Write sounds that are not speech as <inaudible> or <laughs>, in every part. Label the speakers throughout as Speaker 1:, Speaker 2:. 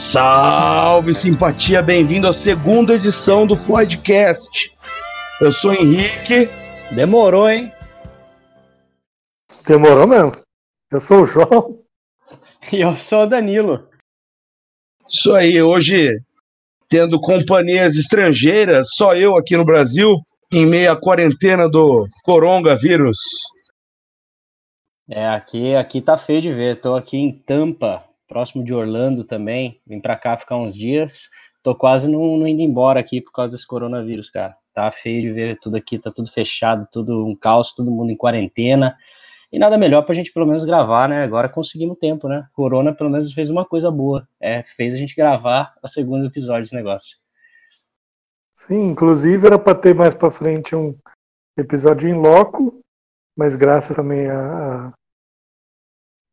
Speaker 1: Salve simpatia, bem-vindo à segunda edição do Floydcast. Eu sou o Henrique.
Speaker 2: Demorou, hein?
Speaker 3: Demorou mesmo. Eu sou o João.
Speaker 2: E eu sou o Danilo.
Speaker 1: Isso aí, hoje tendo companhias estrangeiras, só eu aqui no Brasil, em meio à quarentena do coronavírus.
Speaker 2: É, aqui, aqui tá feio de ver. Tô aqui em Tampa, próximo de Orlando também. Vim pra cá ficar uns dias. Tô quase não, não indo embora aqui por causa desse coronavírus, cara. Tá feio de ver tudo aqui, tá tudo fechado, tudo um caos, todo mundo em quarentena. E nada melhor pra gente pelo menos gravar, né? Agora conseguimos tempo, né? Corona pelo menos fez uma coisa boa. É, fez a gente gravar o segundo episódio desse negócio.
Speaker 3: Sim, inclusive era para ter mais para frente um episódio em loco, mas graças também a, a,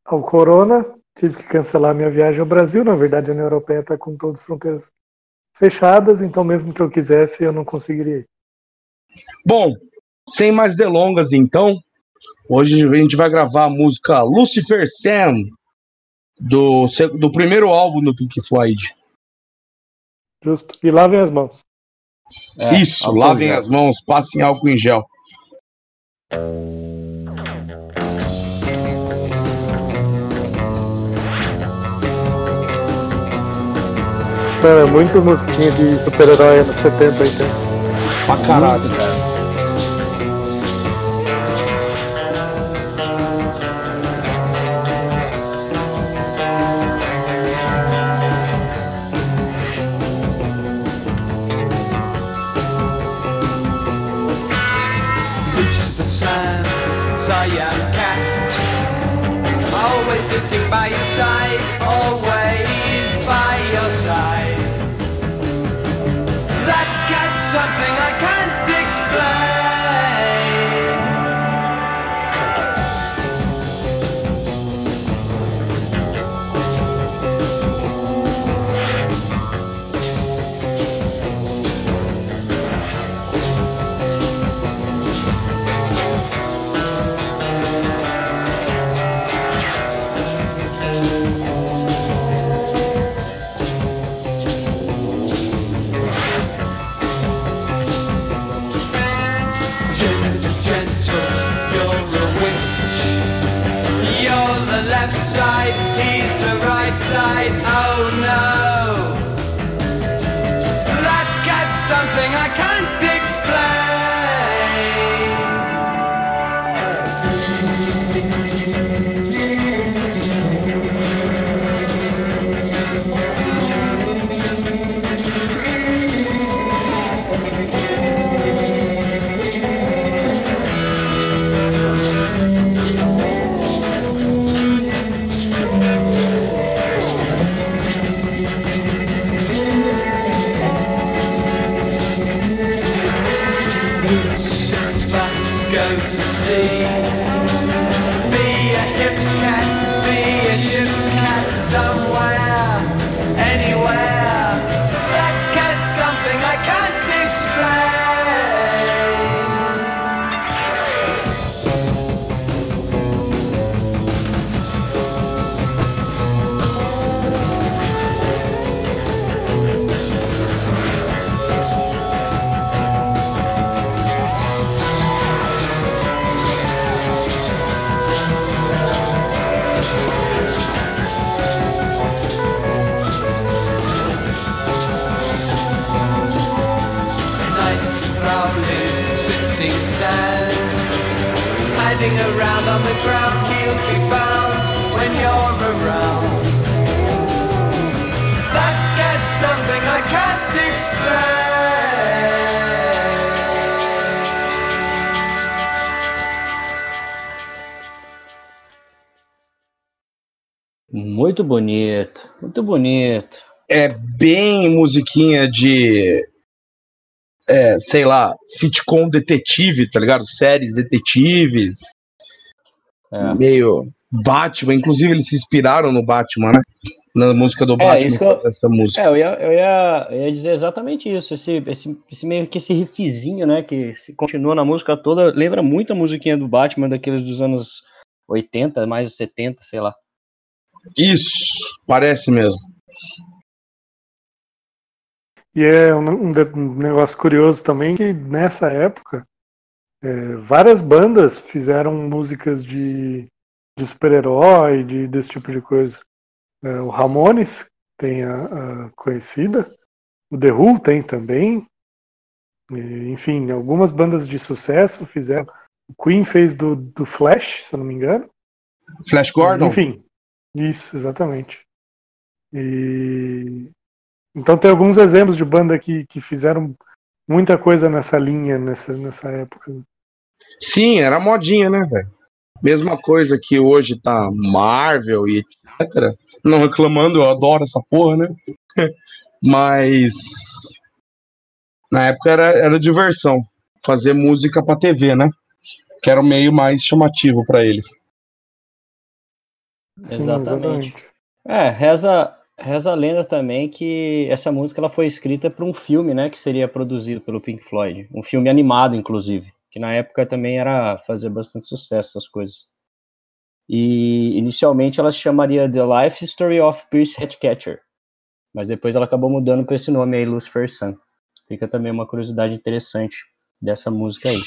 Speaker 3: ao corona, tive que cancelar minha viagem ao Brasil. Na verdade, a União Europeia está com todas as fronteiras fechadas, então mesmo que eu quisesse, eu não conseguiria.
Speaker 1: Bom, sem mais delongas, então, hoje a gente vai gravar a música Lucifer Sam, do, do primeiro álbum do Pink Floyd.
Speaker 3: Justo. E lavem as mãos.
Speaker 1: É, Isso, lavem as mãos, passem álcool em gel.
Speaker 3: É muito musiquinha de super-herói anos 70, 80.
Speaker 1: Pra caralho, cara.
Speaker 4: sitting by your side,
Speaker 2: bonito, muito bonito.
Speaker 1: É bem musiquinha de. É, sei lá, sitcom detetive, tá ligado? Séries detetives.
Speaker 2: É.
Speaker 1: Meio Batman. Inclusive, eles se inspiraram no Batman, né? Na música do Batman,
Speaker 2: isso que eu-
Speaker 1: essa música.
Speaker 2: É, eu ia, eu ia, eu ia dizer exatamente isso. Esse, esse, esse meio que esse riffzinho, né? Que se continua na música toda, lembra muito a musiquinha do Batman daqueles dos anos 80, mais 70, sei lá.
Speaker 1: Isso, parece mesmo.
Speaker 3: E é um, um negócio curioso também que nessa época é, várias bandas fizeram músicas de, de super-herói, de, desse tipo de coisa. É, o Ramones tem a, a conhecida, o The Who tem também. E, enfim, algumas bandas de sucesso fizeram. O Queen fez do, do Flash, se eu não me engano.
Speaker 1: Flash Gordon?
Speaker 3: Enfim, isso, exatamente. E então tem alguns exemplos de banda que, que fizeram muita coisa nessa linha nessa, nessa época.
Speaker 1: Sim, era modinha, né, velho? Mesma coisa que hoje tá Marvel e etc. Não reclamando, eu adoro essa porra, né? <laughs> Mas na época era, era diversão fazer música pra TV, né? Que era o meio mais chamativo pra eles.
Speaker 3: Sim,
Speaker 2: Exatamente. É, reza, reza a lenda também que essa música ela foi escrita para um filme, né, que seria produzido pelo Pink Floyd, um filme animado, inclusive, que na época também era fazer bastante sucesso essas coisas. E inicialmente ela se chamaria The Life Story of Pierce Hatcatcher, mas depois ela acabou mudando para esse nome aí, Lucifer Sun. Fica também uma curiosidade interessante dessa música aí.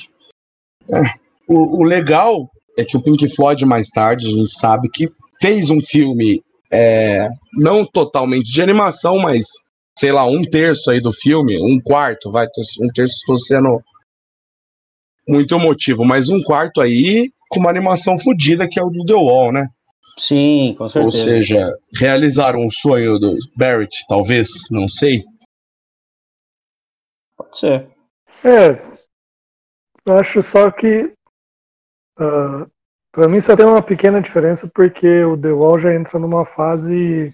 Speaker 1: O, o legal é que o Pink Floyd, mais tarde, a gente sabe que fez um filme é, não totalmente de animação, mas sei lá, um terço aí do filme, um quarto, vai, um terço estou sendo muito emotivo, mas um quarto aí com uma animação fodida que é o do The Wall, né?
Speaker 2: Sim, com
Speaker 1: Ou
Speaker 2: certeza.
Speaker 1: seja, realizaram o sonho do Barrett, talvez, não sei.
Speaker 2: Pode ser.
Speaker 3: É, eu acho só que ah, para mim só tem uma pequena diferença porque o The Wall já entra numa fase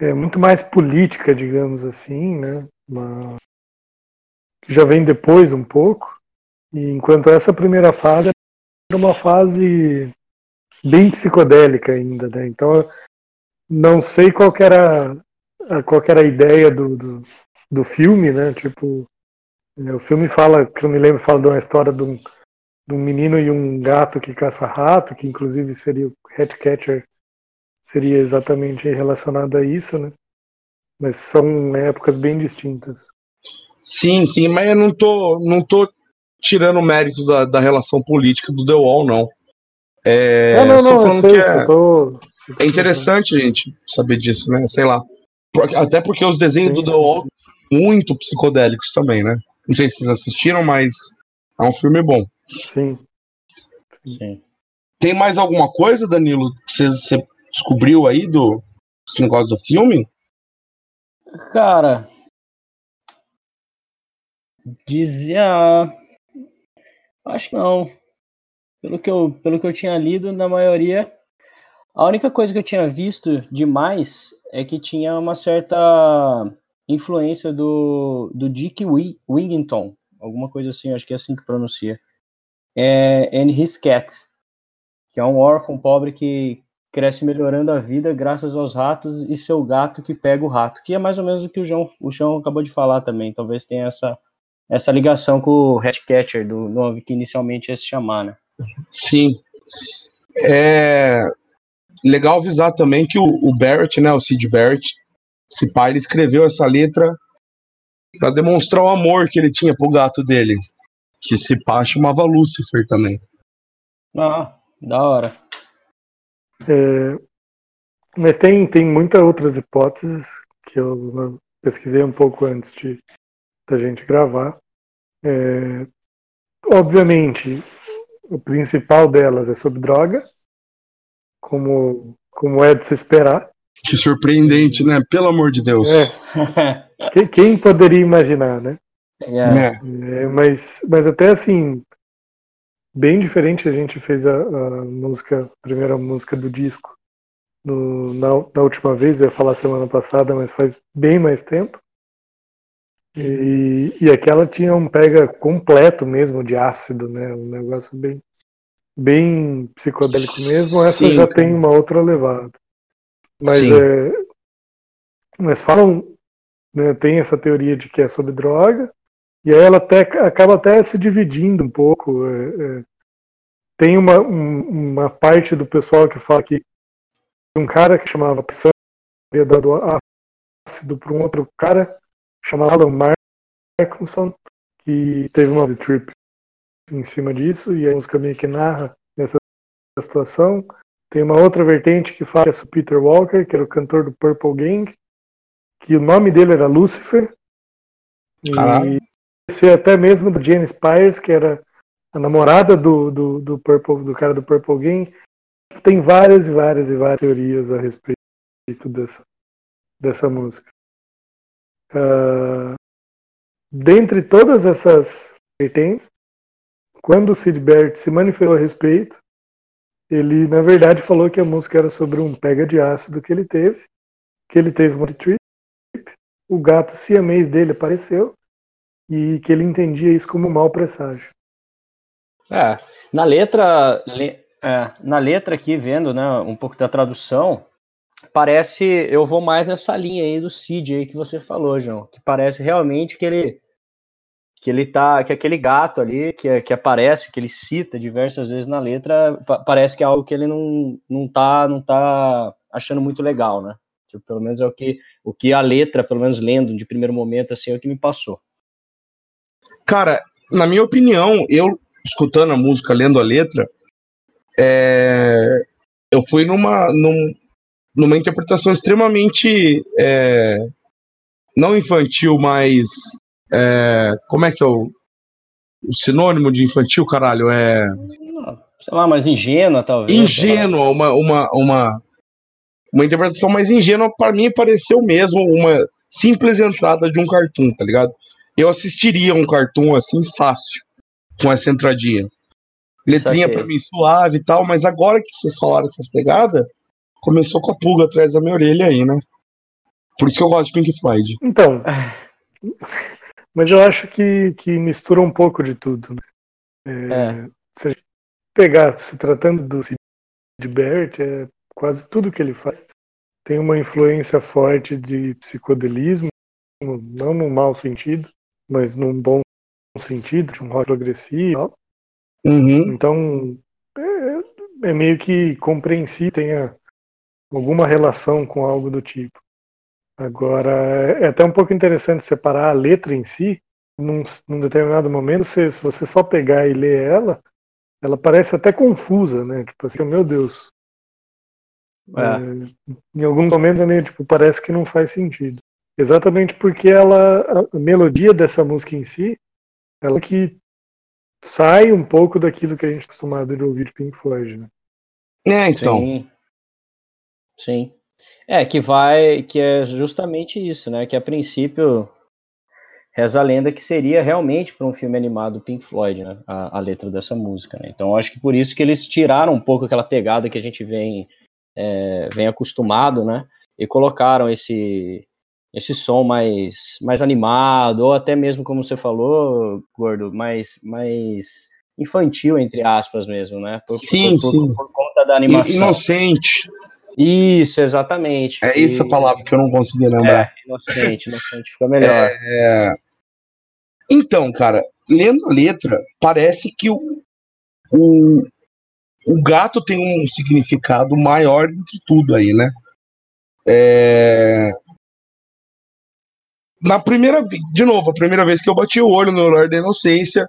Speaker 3: é, muito mais política, digamos assim, né? Uma- que já vem depois um pouco. E enquanto essa primeira fase era uma fase bem psicodélica ainda, né? Então não sei qual era qual era a ideia do, do, do filme, né? Tipo é, O filme fala, que eu me lembro, fala de uma história de um, de um menino e um gato que caça rato, que inclusive seria o Hatcatcher, seria exatamente relacionado a isso, né? Mas são épocas bem distintas.
Speaker 1: Sim, sim, mas eu não tô, não tô tirando o mérito da, da relação política do The Wall, não. É,
Speaker 3: não, não, não, eu
Speaker 1: falando
Speaker 3: sei,
Speaker 1: que é-
Speaker 3: tô... eu tô
Speaker 1: É interessante gente saber disso, né? Sei lá. Até porque os desenhos
Speaker 3: Sim,
Speaker 1: do The. Wall são muito psicodélicos também, né? Não sei se vocês assistiram, mas é um filme bom.
Speaker 3: Sim.
Speaker 2: Sim.
Speaker 1: Tem mais alguma coisa, Danilo, que você, você descobriu aí do esse negócio do filme?
Speaker 2: Cara, dizia. Acho que não. Pelo que, eu, pelo que eu tinha lido, na maioria. A única coisa que eu tinha visto demais é que tinha uma certa influência do, do Dick Wi- Wigington. Alguma coisa assim, acho que é assim que pronuncia. É, and His Cat. Que é um órfão pobre que cresce melhorando a vida graças aos ratos e seu gato que pega o rato, que é mais ou menos o que o João, o João acabou de falar também. Talvez tenha essa, essa ligação com o Hatcatcher, do nome que inicialmente ia se chamar, né?
Speaker 1: Sim. É legal avisar também que o, o Barrett, né, o Sid Barrett, esse pai, ele escreveu essa letra para demonstrar o amor que ele tinha pro gato dele, que esse pá chamava Lucifer também.
Speaker 2: Ah, da hora.
Speaker 3: É, mas tem, tem muitas outras hipóteses que eu pesquisei um pouco antes de da gente gravar. É, obviamente, o principal delas é sobre droga, como, como é de se esperar.
Speaker 1: Que surpreendente, né? Pelo amor de Deus.
Speaker 3: É, <laughs> que- quem poderia imaginar, né?
Speaker 2: É,
Speaker 1: É.
Speaker 3: É, mas, mas até assim, bem diferente, a gente fez a, a música, a primeira música do disco no, na, na última vez, eu ia falar semana passada, mas faz bem mais tempo. E, e aquela tinha um pega completo mesmo de ácido, né? Um negócio bem, bem psicodélico mesmo. Essa
Speaker 1: Sim,
Speaker 3: já tem uma outra levada. Mas,
Speaker 1: Sim.
Speaker 3: é, mas falam, né, tem essa teoria de que é sobre droga, e aí ela até, acaba até se dividindo um pouco. é, é. tem uma, um- uma parte do pessoal que fala que um cara que chamava Psan havia dado ácido para um outro cara chamado Markinson, que teve uma trip em cima disso, e a música meio que narra essa situação. Tem uma outra vertente que fala que é o Peter Walker, que era o cantor do Purple Gang, que o nome dele era Lucifer.
Speaker 1: Caralho.
Speaker 3: E ser até mesmo do Jane Spires, que era a namorada do, do, do, Purple, do cara do Purple Gang. Tem várias e várias e várias teorias a respeito dessa, dessa música. Uh, dentre todas essas vertentes, quando o Sid Barrett se manifestou a respeito, ele na verdade falou que a música era sobre um pega de ácido que ele teve, que ele teve uma trip, o gato siamês dele apareceu e que ele entendia isso como um mau presságio.
Speaker 2: É, na letra, le, é, na letra aqui vendo, né, um pouco da tradução, parece, eu vou mais nessa linha aí do Cid aí que você falou, João, que parece realmente que ele que ele tá, que aquele gato ali que, que aparece, que ele cita diversas vezes na letra, parece que é algo que ele não, não tá não tá achando muito legal, né? Tipo, pelo menos é o que o que a letra, pelo menos lendo de primeiro momento assim, é o que me passou.
Speaker 1: Cara, na minha opinião, eu escutando a música, lendo a letra, é, eu fui numa, num, numa interpretação extremamente é, não infantil, mas é, como é que é o, o, sinônimo de infantil, caralho? É
Speaker 2: sei lá, mais ingênua talvez.
Speaker 1: Ingênua, uma, uma, uma, uma interpretação mais ingênua para mim pareceu mesmo uma simples entrada de um cartoon, tá ligado? Eu assistiria um cartoon assim fácil com essa entradinha. Letrinha para mim suave e tal, mas agora que vocês falaram essas pegadas, começou com a pulga atrás da minha orelha aí, né? Por isso que eu gosto de Pink Floyd.
Speaker 3: Então. mas eu acho que, que mistura um pouco de tudo. Né? É, é. Se a gente pegar, se tratando do Sid Barrett, é quase tudo que ele faz tem uma influência forte de psicodelismo, não no mau sentido, mas num bom sentido, de um rock progressivo.
Speaker 1: Uhum.
Speaker 3: Então, é, é, meio que compreensível, tenha alguma relação com algo do tipo. Agora, é até um pouco interessante separar a letra em si. Num, num determinado momento, se, se você só pegar e ler ela, ela parece até confusa, né? Tipo assim, meu Deus. É. É, em alguns momentos é meio, tipo, parece que não faz sentido. Exatamente porque ela, a melodia dessa música em si, ela que sai um pouco daquilo que a gente é acostumado de ouvir de Pink Floyd, né?
Speaker 1: É, então.
Speaker 2: Sim. Sim. É, que vai, que é justamente isso, né? Que a princípio reza a lenda que seria realmente para um filme animado Pink Floyd, né? A, a letra dessa música, né? Então acho que por isso que eles tiraram um pouco aquela pegada que a gente vem, é, vem acostumado, né? E colocaram esse esse som mais, mais animado, ou até mesmo, como você falou, Gordo, mais, mais infantil, entre aspas mesmo, né?
Speaker 1: Por, sim, por, sim.
Speaker 2: Por, por, conta da animação.
Speaker 1: Inocente.
Speaker 2: Isso, exatamente.
Speaker 1: É essa a palavra que eu não consegui lembrar.
Speaker 2: É, inocente, inocente fica melhor.
Speaker 1: É... Então, cara, lendo a letra, parece que o, o, o gato tem um significado maior entre tudo aí, né? É, na primeira, de novo, a primeira vez que eu bati o olho no Horário da Inocência,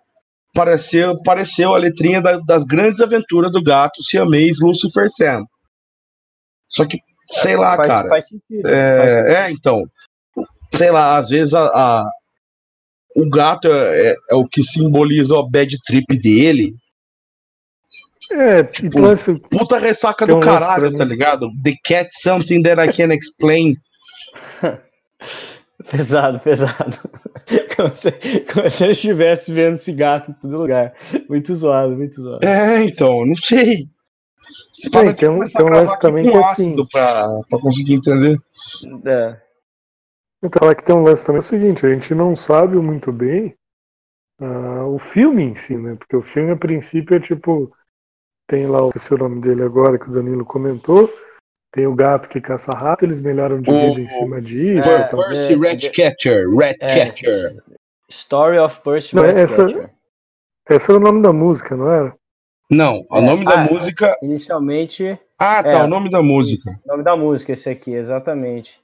Speaker 1: pareceu, apareceu a letrinha da, das grandes aventuras do gato siamês Lucifer Sam. Só que, sei lá,
Speaker 2: faz,
Speaker 1: cara.
Speaker 2: Faz sentido,
Speaker 1: é,
Speaker 2: faz sentido.
Speaker 1: é, então. Sei lá, às vezes a, a o gato é, é, é, o que simboliza a bad trip dele.
Speaker 3: É, tipo, lance,
Speaker 1: puta ressaca do caralho, tá ligado? The cat something that I can explain. <laughs> <laughs>
Speaker 2: Pesado, pesado. <laughs> Como se, como se ele estivesse vendo esse gato em todo lugar. Muito zoado, muito zoado.
Speaker 1: É, então, não sei.
Speaker 3: Você tem, um, tem um lance também que é assim.
Speaker 1: Pra, pra conseguir entender.
Speaker 2: É.
Speaker 3: Então, é que tem um lance também é o seguinte: a gente não sabe muito bem uh, o filme em si, né? Porque o filme, a princípio, é tipo. Tem lá o, o nome dele agora, que o Danilo comentou tem o gato que caça rato, eles melhoram de vida em cima disso.
Speaker 1: É, então. Percy Ratcatcher, Ratcatcher. É,
Speaker 2: Story of Percy
Speaker 3: não, Ratcatcher. Essa, essa era o nome da música, não era?
Speaker 1: Não, o é, nome da ah, música.
Speaker 2: Inicialmente.
Speaker 1: Ah, tá, é, o nome da música.
Speaker 2: O nome da música, esse aqui, exatamente.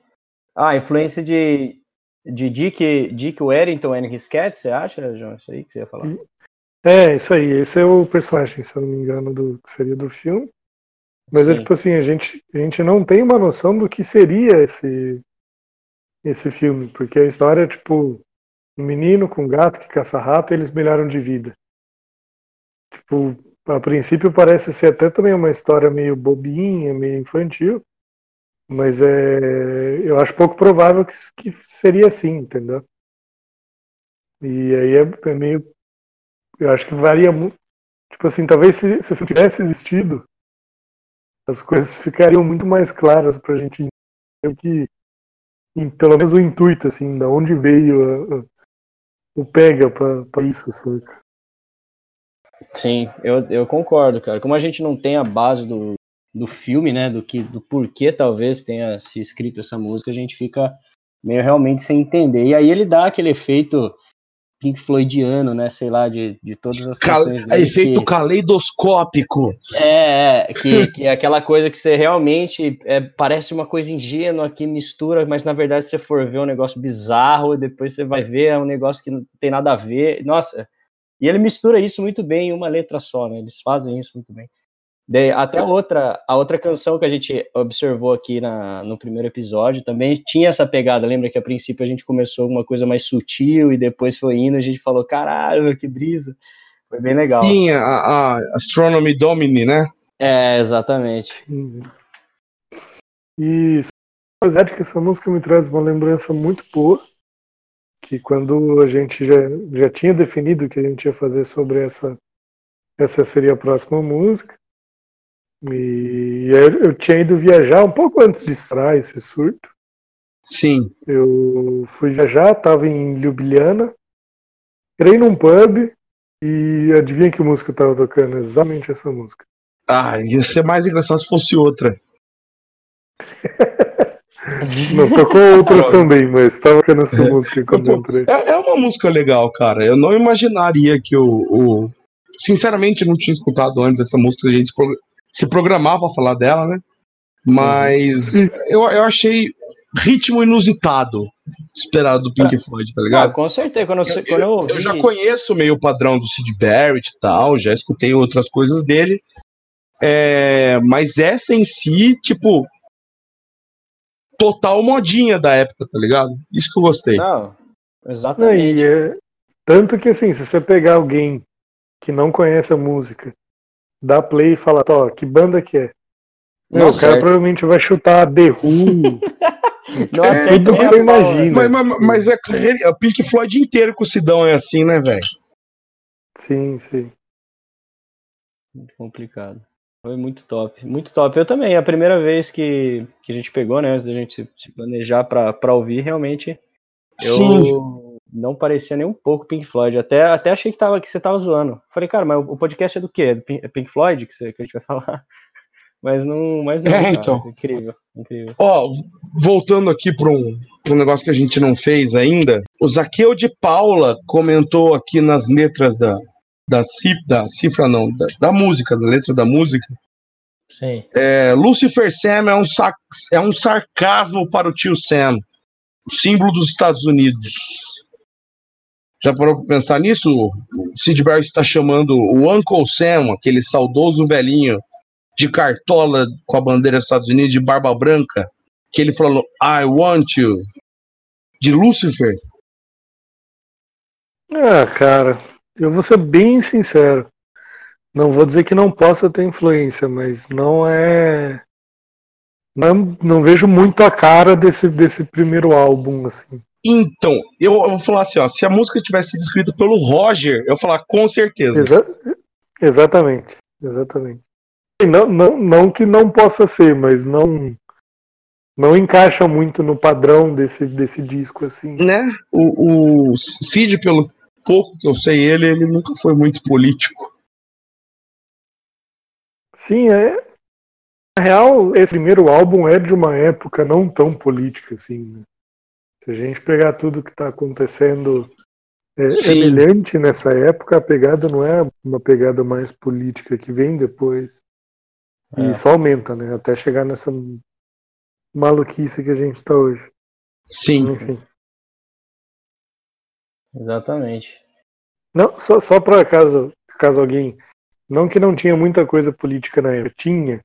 Speaker 2: Ah, influência de De Dick, Dick Warrington and his cat, você acha, João? Isso aí que você ia falar?
Speaker 3: É, isso aí. Esse é o personagem, se eu não me engano, do que seria do filme. Mas é tipo assim, a gente, a gente não tem uma noção do que seria esse, esse filme, porque a história é tipo um menino com um gato que caça rato e eles milharam de vida. Tipo, a princípio parece ser até também uma história meio bobinha, meio infantil, mas é, eu acho pouco provável que, que seria assim, entendeu? E aí é, é meio. Eu acho que varia muito. Tipo assim, talvez se, se o filme tivesse existido, as coisas ficariam muito mais claras pra gente entender o que. em- pelo menos o intuito, assim, da onde veio a- a- o pega pra isso, saca?
Speaker 2: Sim, eu, eu concordo, cara. Como a gente não tem a base do, do filme, né, do que do porquê talvez tenha se escrito essa música, a gente fica meio realmente sem entender. E aí ele dá aquele efeito Pink Floydiano, né, sei lá, de, de todas as
Speaker 1: Cal-
Speaker 2: canções
Speaker 1: é
Speaker 2: dele.
Speaker 1: efeito
Speaker 2: que,
Speaker 1: caleidoscópico.
Speaker 2: é, é, que, que é aquela coisa que você realmente é, parece uma coisa ingênua que mistura, mas na verdade se você for ver é um negócio bizarro, depois você vai ver é um negócio que não tem nada a ver. Nossa, e ele mistura isso muito bem em uma letra só, né? Eles fazem isso muito bem. Daí, até a outra, a outra canção que a gente observou aqui na, no primeiro episódio também tinha essa pegada. Lembra que a princípio a gente começou com uma coisa mais sutil e depois foi indo, a gente falou, caralho, que brisa. Foi bem legal.
Speaker 1: Sim, a, a Astronomy Domini, né?
Speaker 2: É, exatamente.
Speaker 3: E apesar de que essa música me traz uma lembrança muito boa, que quando a gente já, já tinha definido que a gente ia fazer sobre essa, essa seria a próxima música, e eu, eu tinha ido viajar um pouco antes de estourar esse surto.
Speaker 1: Sim.
Speaker 3: Eu fui viajar, estava em Ljubljana, entrei num pub e adivinha que música estava tocando? Exatamente essa música.
Speaker 1: Ah, ia ser mais engraçado se fosse outra. <laughs>
Speaker 3: Não, tocou outras <laughs> também, mas estava tocando essa música quando eu entrei.
Speaker 1: É, é uma música legal, cara. Eu não imaginaria que o, o- Sinceramente, eu não tinha escutado antes essa música. A gente se pro- se programava pra falar dela, né? Mas eu, eu achei ritmo inusitado esperado do Pink Floyd, tá
Speaker 2: Ah,
Speaker 1: ligado?
Speaker 2: com certeza. Quando eu,
Speaker 1: Eu,
Speaker 2: quando eu, ouvi,
Speaker 1: eu já conheço meio o padrão do Sid Barrett e tal, já escutei outras coisas dele. É, mas essa em si, tipo, total modinha da época, tá ligado? Isso que eu gostei.
Speaker 2: Não,
Speaker 3: Não,
Speaker 2: exatamente.
Speaker 3: e é- tanto que assim, se você pegar alguém que não conhece a música, dá play e fala, ó, que banda que é?
Speaker 2: Não,
Speaker 3: o cara
Speaker 2: certo.
Speaker 3: provavelmente vai chutar The <laughs> Who,
Speaker 2: Não
Speaker 1: É,
Speaker 3: tudo que
Speaker 2: a
Speaker 3: você imagina.
Speaker 1: Mas, mas, mas é, carreira- o Pink Floyd inteiro com o Sidão é assim, né, velho?
Speaker 3: sim, sim.
Speaker 2: Muito complicado. Foi muito top, muito top. Eu também, a primeira vez que, que a gente pegou, né, antes da gente se, se planejar pra, pra ouvir, realmente, eu
Speaker 1: Sim.
Speaker 2: Não parecia nem um pouco Pink Floyd. Até, até achei que, tava, que você tava zoando. Falei, cara, mas o, podcast é do quê? É do Pink, é Pink Floyd que, você, que a gente vai falar? <laughs> Mas não, mas não,
Speaker 1: É,
Speaker 2: cara.
Speaker 1: então.
Speaker 2: Incrível, incrível.
Speaker 1: Ó, voltando aqui para um, pra um negócio que a gente não fez ainda, o Zaqueu de Paula comentou aqui nas letras da, da, cif- da cifra, não, da, da música, da letra da música,
Speaker 2: Sim.
Speaker 1: é, Lucifer Sam é um, sac- é um sarcasmo para o tio Sam, o símbolo dos Estados Unidos. Já parou para pensar nisso? O Sid Barrett está chamando o Uncle Sam, aquele saudoso velhinho de cartola com a bandeira dos Estados Unidos, de barba branca, que ele falou I want you, de Lucifer.
Speaker 3: Ah, cara, eu vou ser bem sincero. Não vou dizer que não possa ter influência, mas não é. Não, não vejo muito a cara desse, desse primeiro álbum, assim.
Speaker 1: Então, eu, eu vou falar assim, ó, se a música tivesse sido escrita pelo Roger, eu falar com certeza.
Speaker 3: Exa- exatamente, exatamente. Não, não, não que não possa ser, mas não não encaixa muito no padrão desse, desse disco, assim.
Speaker 1: Né? O, o Cid, pelo pouco que eu sei ele, ele nunca foi muito político.
Speaker 3: Sim, é. Na real, esse primeiro álbum é de uma época não tão política, assim. né? Se a gente pegar tudo que está acontecendo é,
Speaker 1: Sim.
Speaker 3: semelhante nessa época, a pegada não é uma pegada mais política que vem depois. E
Speaker 2: É.
Speaker 3: isso aumenta, né? Até chegar nessa maluquice que a gente está hoje.
Speaker 1: Sim.
Speaker 3: Enfim.
Speaker 2: Exatamente.
Speaker 3: Não, só, só para caso, caso alguém. Não que não tinha muita coisa política na época, tinha.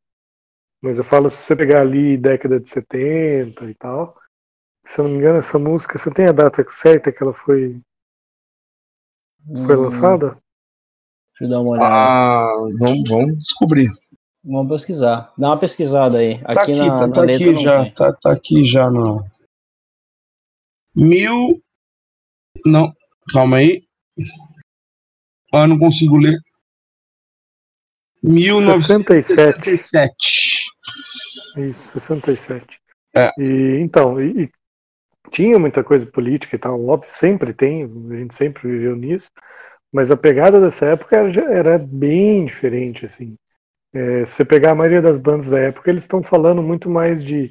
Speaker 3: Mas eu falo, se você pegar ali década de 70 e tal, se eu não me engano, essa música, você tem a data certa que ela foi, foi
Speaker 2: Hum,
Speaker 3: lançada?
Speaker 2: Deixa eu dar uma olhada.
Speaker 1: Ah, vamos, vamos descobrir.
Speaker 2: Vamos pesquisar. Dá uma pesquisada aí.
Speaker 1: Tá
Speaker 2: Aqui,
Speaker 1: aqui,
Speaker 2: na,
Speaker 1: tá,
Speaker 2: na
Speaker 1: tá
Speaker 2: letra
Speaker 1: aqui
Speaker 2: não
Speaker 1: já, tá, tá aqui já no. Mil. Não, calma aí. Ah, não consigo ler.
Speaker 3: 67.
Speaker 1: 1967.
Speaker 3: Isso, 67.
Speaker 1: É.
Speaker 3: E, então, e, e tinha muita coisa política e tal, óbvio, sempre tem, a gente sempre viveu nisso, mas a pegada dessa época era, era bem diferente, assim. É, se você pegar a maioria das bandas da época, eles estão falando muito mais de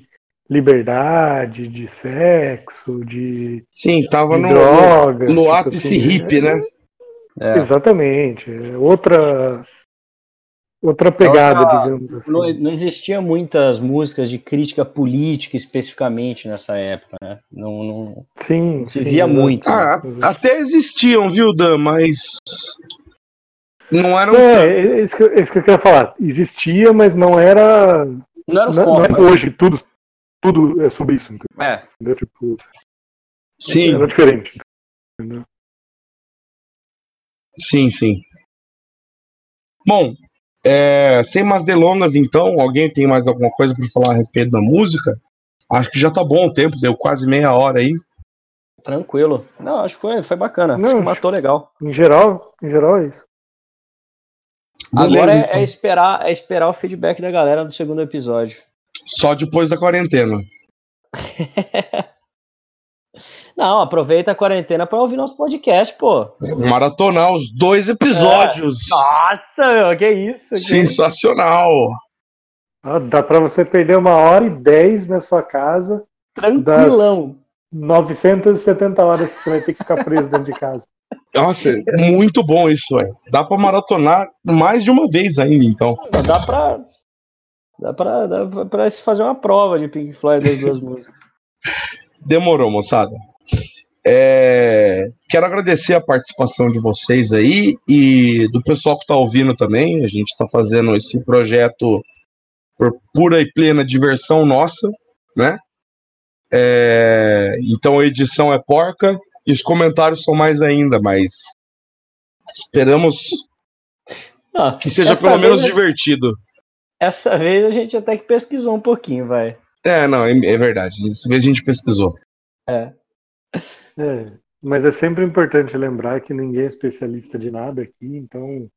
Speaker 3: liberdade, de sexo, de,
Speaker 1: Sim, tava
Speaker 3: de
Speaker 1: no, no,
Speaker 3: drogas.
Speaker 1: no
Speaker 3: tipo
Speaker 1: ápice
Speaker 3: assim,
Speaker 1: hippie, né?
Speaker 2: É.
Speaker 3: Exatamente. é Outra, outra pegada, digamos assim.
Speaker 2: Não, não existia muitas músicas de crítica política especificamente nessa época, né? Não, não,
Speaker 3: Sim,
Speaker 2: não se
Speaker 3: sim,
Speaker 2: via muito. né?
Speaker 1: Ah,
Speaker 3: Exato.
Speaker 1: até existiam, viu, Dan? Mas. Não eram.
Speaker 3: É, é isso que, eu- é isso que eu queria falar. Existia, mas não era.
Speaker 2: Não era o
Speaker 3: Não, não
Speaker 2: foco.
Speaker 3: é hoje, tudo, tudo é sobre isso,
Speaker 2: É,
Speaker 3: entendeu? Tipo,
Speaker 1: Sim,
Speaker 3: era diferente.
Speaker 1: sim, sim. Bom, é, sem mais delongas, então, alguém tem mais alguma coisa para falar a respeito da música? Acho que já tá bom o tempo, deu quase meia hora aí.
Speaker 2: tranquilo. Não, acho que foi, foi bacana.
Speaker 3: Não,
Speaker 2: acho que matou legal.
Speaker 3: Em geral, em geral é isso.
Speaker 1: Beleza,
Speaker 2: Agora é,
Speaker 1: então.
Speaker 2: é esperar, é esperar o feedback da galera do segundo episódio.
Speaker 1: Só depois da quarentena. <laughs>
Speaker 2: Não, aproveita a quarentena pra ouvir nosso podcast, pô.
Speaker 1: Maratonar os dois episódios.
Speaker 2: Nossa, meu, que isso? Que...
Speaker 1: Sensacional.
Speaker 3: Ah, Dá pra você perder uma hora e dez na sua casa,
Speaker 2: Tranquilão.
Speaker 3: 970 horas que você vai ter que ficar preso dentro de casa. <laughs>
Speaker 1: Nossa, muito bom isso, velho. Dá pra maratonar mais de uma vez ainda, então.
Speaker 2: Dá pra. Dá pra, dá pra se fazer uma prova de Pink Floyd das duas <laughs> músicas.
Speaker 1: Demorou, moçada. É, Quero agradecer a participação de vocês aí e do pessoal que está ouvindo também. A gente está fazendo esse projeto por pura e plena diversão nossa, né? É, Então a edição é porca e os comentários são mais ainda, mas esperamos
Speaker 2: Ah,
Speaker 1: que seja pelo menos divertido.
Speaker 2: Essa vez a gente até que pesquisou um pouquinho, vai.
Speaker 1: É, não, é, é verdade. Dessa vez a gente pesquisou.
Speaker 2: É.
Speaker 3: É, mas é sempre importante lembrar que ninguém é especialista de nada aqui, então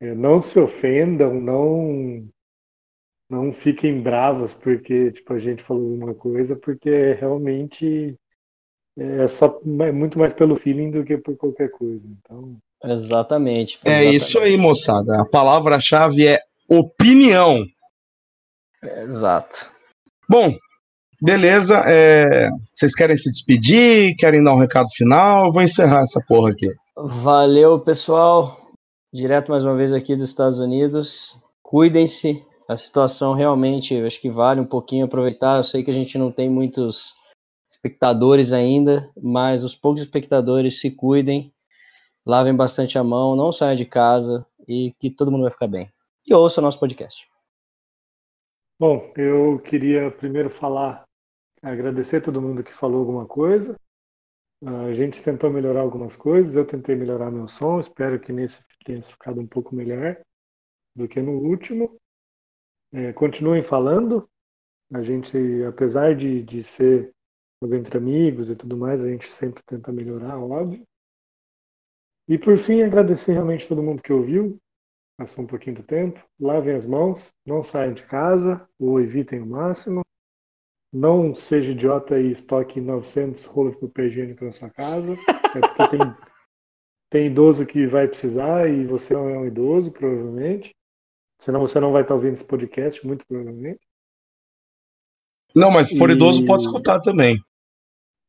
Speaker 3: é, não se ofendam, não não fiquem bravos porque tipo a gente falou alguma coisa, porque realmente é só é muito mais pelo feeling do que por qualquer coisa. Então,
Speaker 2: Exatamente.
Speaker 1: É
Speaker 2: exatamente.
Speaker 1: isso aí, moçada. A palavra-chave é opinião.
Speaker 2: Exato.
Speaker 1: Bom, beleza. é, Vocês querem se despedir? Querem dar um recado final? Eu vou encerrar essa porra aqui.
Speaker 2: Valeu, pessoal. Direto mais uma vez aqui dos Estados Unidos. Cuidem-se. A situação realmente, eu acho que vale um pouquinho aproveitar. Eu sei que a gente não tem muitos espectadores ainda, mas os poucos espectadores se cuidem, lavem bastante a mão, não saiam de casa e que todo mundo vai ficar bem. E ouça o nosso podcast.
Speaker 3: bom, eu queria primeiro falar, agradecer todo mundo que falou alguma coisa. A gente tentou melhorar algumas coisas, eu tentei melhorar meu som, espero que nesse tenha ficado um pouco melhor do que no último. É, continuem falando. A gente, apesar de, de ser entre amigos e tudo mais, a gente sempre tenta melhorar, óbvio. E por fim, agradecer realmente todo mundo que ouviu. Passou um pouquinho do tempo. Lavem as mãos, não saiam de casa ou evitem o máximo. Não seja idiota e estoque 900 rolos de papel higiênico na sua casa. É porque tem, tem idoso que vai precisar e você não é um idoso, provavelmente. Senão você não vai estar ouvindo esse podcast, muito provavelmente.
Speaker 1: Não, mas se for
Speaker 3: E-
Speaker 1: idoso, pode escutar também.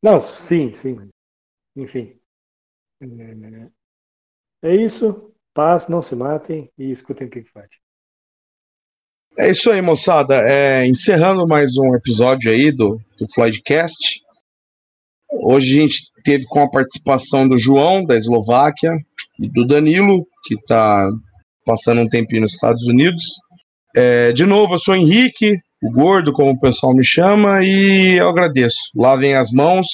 Speaker 3: Não, sim, sim. Enfim. É, é isso. Paz, não se matem e escutem o que faz.
Speaker 1: É isso aí, moçada. É, encerrando mais um episódio aí do, do Floydcast. Hoje a gente teve com a participação do João, da Eslováquia, e do Danilo, que está passando um tempinho nos Estados Unidos. É, de novo, eu sou Henrique, o gordo, como o pessoal me chama, e eu agradeço. Lavem as mãos,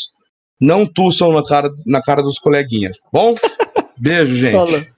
Speaker 1: não tussam na cara, na cara dos coleguinhas. Bom, <laughs> beijo, gente.
Speaker 2: Falou.